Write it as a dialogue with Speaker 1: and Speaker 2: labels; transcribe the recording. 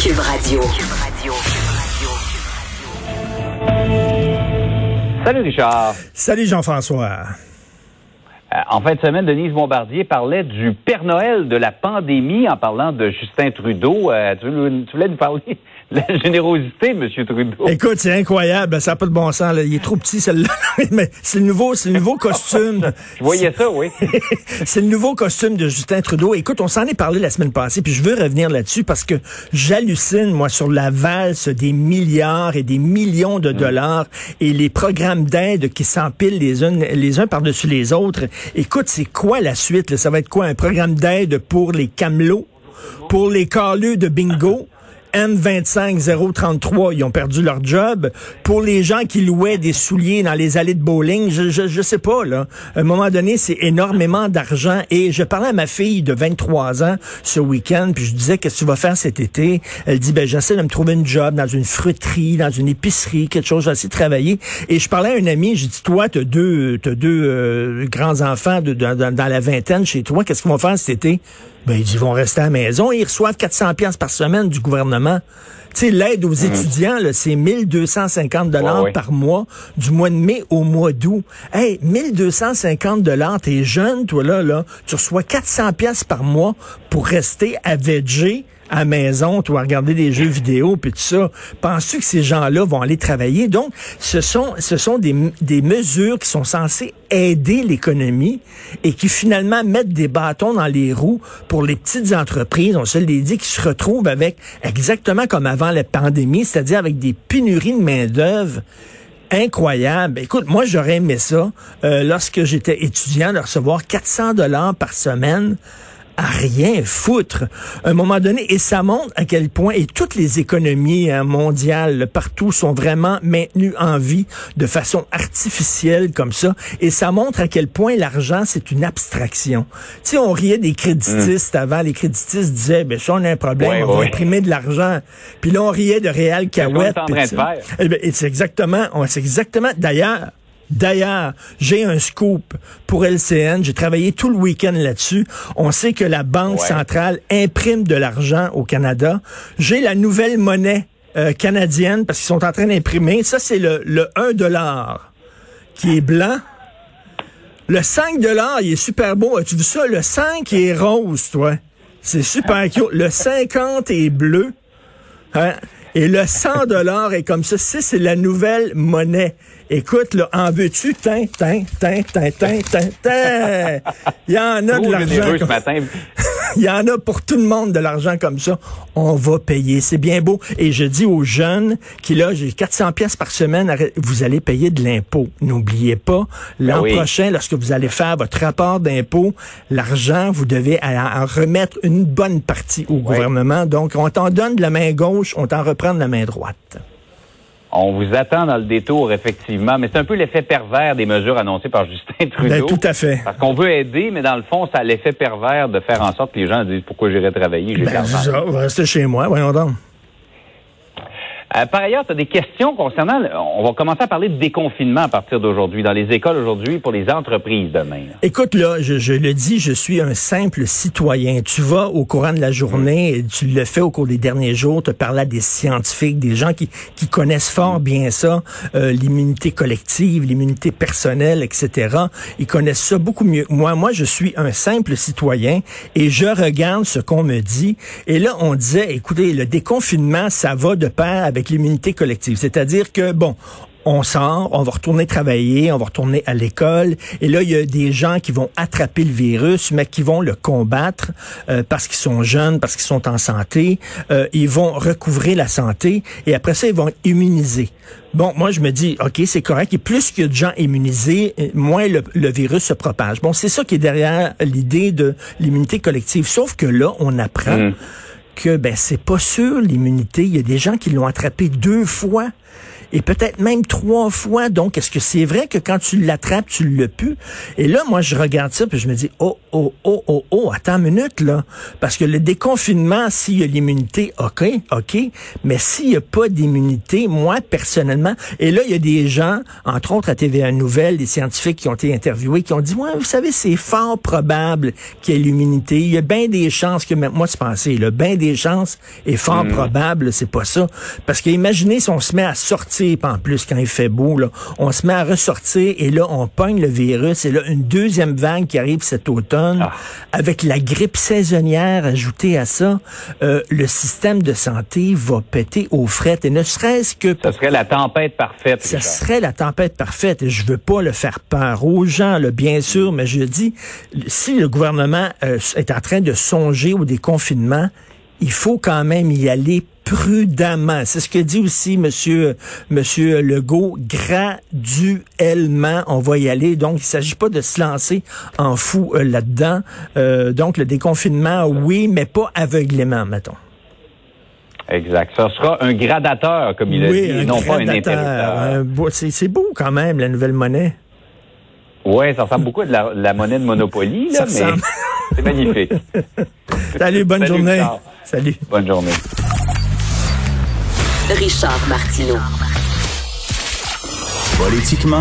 Speaker 1: Cube Radio.
Speaker 2: Salut Richard.
Speaker 3: Salut Jean-François.
Speaker 2: Euh, en fin de semaine, Denise Bombardier parlait du Père Noël de la pandémie en parlant de Justin Trudeau. Euh, tu, voulais nous parler la générosité, M. Trudeau.
Speaker 3: Écoute, c'est incroyable. Ça n'a pas de bon sens. Là. Il est trop petit, celle-là. Mais c'est le nouveau, c'est le nouveau costume.
Speaker 2: Je voyais ça, oui.
Speaker 3: c'est le nouveau costume de Justin Trudeau. Écoute, on s'en est parlé la semaine passée, puis je veux revenir là-dessus parce que j'hallucine, moi, sur la valse des milliards et des millions de mm. dollars et les programmes d'aide qui s'empilent les uns, les uns par-dessus les autres. Écoute, c'est quoi la suite? Ça va être quoi? Un programme d'aide pour les camelots? Pour les caleux de bingo? M25033, ils ont perdu leur job. Pour les gens qui louaient des souliers dans les allées de bowling, je, je, je sais pas, là. À un moment donné, c'est énormément d'argent. Et je parlais à ma fille de 23 ans ce week-end, puis je disais, qu'est-ce que tu vas faire cet été? Elle dit, ben, j'essaie de me trouver une job dans une fruiterie, dans une épicerie, quelque chose, j'essaie de travailler. Et je parlais à un ami, j'ai dit, toi, t'as deux, t'as deux euh, grands-enfants de, dans la vingtaine chez toi, qu'est-ce qu'ils vont faire cet été? Ben, ils vont rester à la maison. Ils reçoivent 400 pièces par semaine du gouvernement. Tu sais, l'aide aux mmh. étudiants, c'est 1250 dollars par mois du mois de mai au mois d'août. Hey, 1250 dollars, t'es jeune, toi là, là, tu reçois 400 pièces par mois pour rester à VG à maison, toi, regarder des jeux vidéo, puis tout ça. Penses-tu que ces gens-là vont aller travailler? Donc, ce sont, ce sont des, des mesures qui sont censées aider l'économie et qui finalement mettent des bâtons dans les roues pour les petites entreprises, on se l'est dit, qui se retrouvent avec exactement comme avant la pandémie, c'est-à-dire avec des pénuries de main-d'œuvre incroyables. Écoute, moi j'aurais aimé ça euh, lorsque j'étais étudiant de recevoir 400 dollars par semaine à rien foutre. À un moment donné, et ça montre à quel point, et toutes les économies hein, mondiales partout sont vraiment maintenues en vie de façon artificielle comme ça, et ça montre à quel point l'argent, c'est une abstraction. Tu sais, on riait des créditistes mm. avant, les créditistes disaient, ben ça, on a un problème, on va imprimer de l'argent. Puis là, on riait de réel cahuète. Eh ben, c'est exactement, c'est exactement, d'ailleurs, D'ailleurs, j'ai un scoop pour LCN. J'ai travaillé tout le week-end là-dessus. On sait que la Banque centrale imprime de l'argent au Canada. J'ai la nouvelle monnaie euh, canadienne parce qu'ils sont en train d'imprimer. Ça, c'est le, le 1 dollar qui est blanc. Le 5 dollars, il est super beau. As-tu vu ça? Le 5 est rose, toi. C'est super cute. Le 50 est bleu. Hein? Et le 100 dollars est comme ça. C'est la nouvelle monnaie. Écoute, là, en veux-tu? Tin, tin, tin, tin, tin, tin, tin. Il y en a de l'argent. Comme... Il y en a pour tout le monde de l'argent comme ça. On va payer. C'est bien beau. Et je dis aux jeunes qui, là, j'ai 400 pièces par semaine, vous allez payer de l'impôt. N'oubliez pas, l'an ben prochain, lorsque vous allez faire votre rapport d'impôt, l'argent, vous devez en remettre une bonne partie au gouvernement. Donc, on t'en donne de la main gauche, on t'en reprend de la main droite.
Speaker 2: On vous attend dans le détour, effectivement, mais c'est un peu l'effet pervers des mesures annoncées par Justin ben, Trudeau.
Speaker 3: tout à fait.
Speaker 2: Parce qu'on veut aider, mais dans le fond, ça a l'effet pervers de faire en sorte que les gens disent pourquoi j'irai travailler, j'ai
Speaker 3: ben, ça, rester chez moi, voyons donc.
Speaker 2: Euh, par ailleurs, tu as des questions concernant, on va commencer à parler de déconfinement à partir d'aujourd'hui, dans les écoles aujourd'hui, pour les entreprises demain.
Speaker 3: Écoute, là, je, le dis, je suis un simple citoyen. Tu vas au courant de la journée, et tu le fais au cours des derniers jours, te parler à des scientifiques, des gens qui, qui connaissent fort bien ça, euh, l'immunité collective, l'immunité personnelle, etc. Ils connaissent ça beaucoup mieux moi. Moi, je suis un simple citoyen et je regarde ce qu'on me dit. Et là, on disait, écoutez, le déconfinement, ça va de pair avec avec l'immunité collective. C'est-à-dire que, bon, on sort, on va retourner travailler, on va retourner à l'école. Et là, il y a des gens qui vont attraper le virus, mais qui vont le combattre euh, parce qu'ils sont jeunes, parce qu'ils sont en santé. Euh, ils vont recouvrir la santé et après ça, ils vont immuniser. Bon, moi, je me dis, OK, c'est correct. Et plus qu'il y a de gens immunisés, moins le, virus se propage. Bon, c'est ça qui est derrière l'idée de l'immunité collective. Sauf que là, on apprend... Mmh que ben c'est pas sûr l'immunité. Il y a des gens qui l'ont attrapé deux fois et peut-être même trois fois. Donc, est-ce que c'est vrai que quand tu l'attrapes, tu l'as pu? Et là, moi, je regarde ça, puis je me dis, oh, oh, oh, oh, oh, attends une minute, là. Parce que le déconfinement, s'il y a l'immunité, OK, OK. Mais s'il n'y a pas d'immunité, moi, personnellement, et là, il y a des gens, entre autres à TVA Nouvelle, des scientifiques qui ont été interviewés, qui ont dit, ouais, vous savez, c'est fort probable qu'il y ait l'immunité. Il y a bien des chances que, moi, c'est pensé, là, bien des chances, et fort mm. probable, c'est pas ça. Parce que imaginez si on se met à sortir, en plus, quand il fait beau, là, on se met à ressortir, et là, on pogne le virus, et là, une deuxième vague qui arrive cet automne, ah. avec la grippe saisonnière ajoutée à ça, euh, le système de santé va péter aux frettes, et ne serait-ce que...
Speaker 2: Ça serait la tempête parfaite.
Speaker 3: Ça serait la tempête parfaite, et je veux pas le faire peur aux gens, là, bien sûr, mais je dis, si le gouvernement euh, est en train de songer au déconfinement, il faut quand même y aller prudemment. C'est ce que dit aussi Monsieur Monsieur Legault. Graduellement, on va y aller. Donc, il s'agit pas de se lancer en fou euh, là-dedans. Euh, donc, le déconfinement, oui, mais pas aveuglément, mettons.
Speaker 2: Exact. Ça sera un gradateur, comme il a dit, et non pas un interrupteur.
Speaker 3: C'est beau quand même, la nouvelle monnaie.
Speaker 2: Oui, ça ressemble beaucoup à de la, monnaie de Monopoly, là, mais c'est magnifique.
Speaker 3: Salut, bonne journée. Salut.
Speaker 2: Bonne journée. Richard Martineau. Politiquement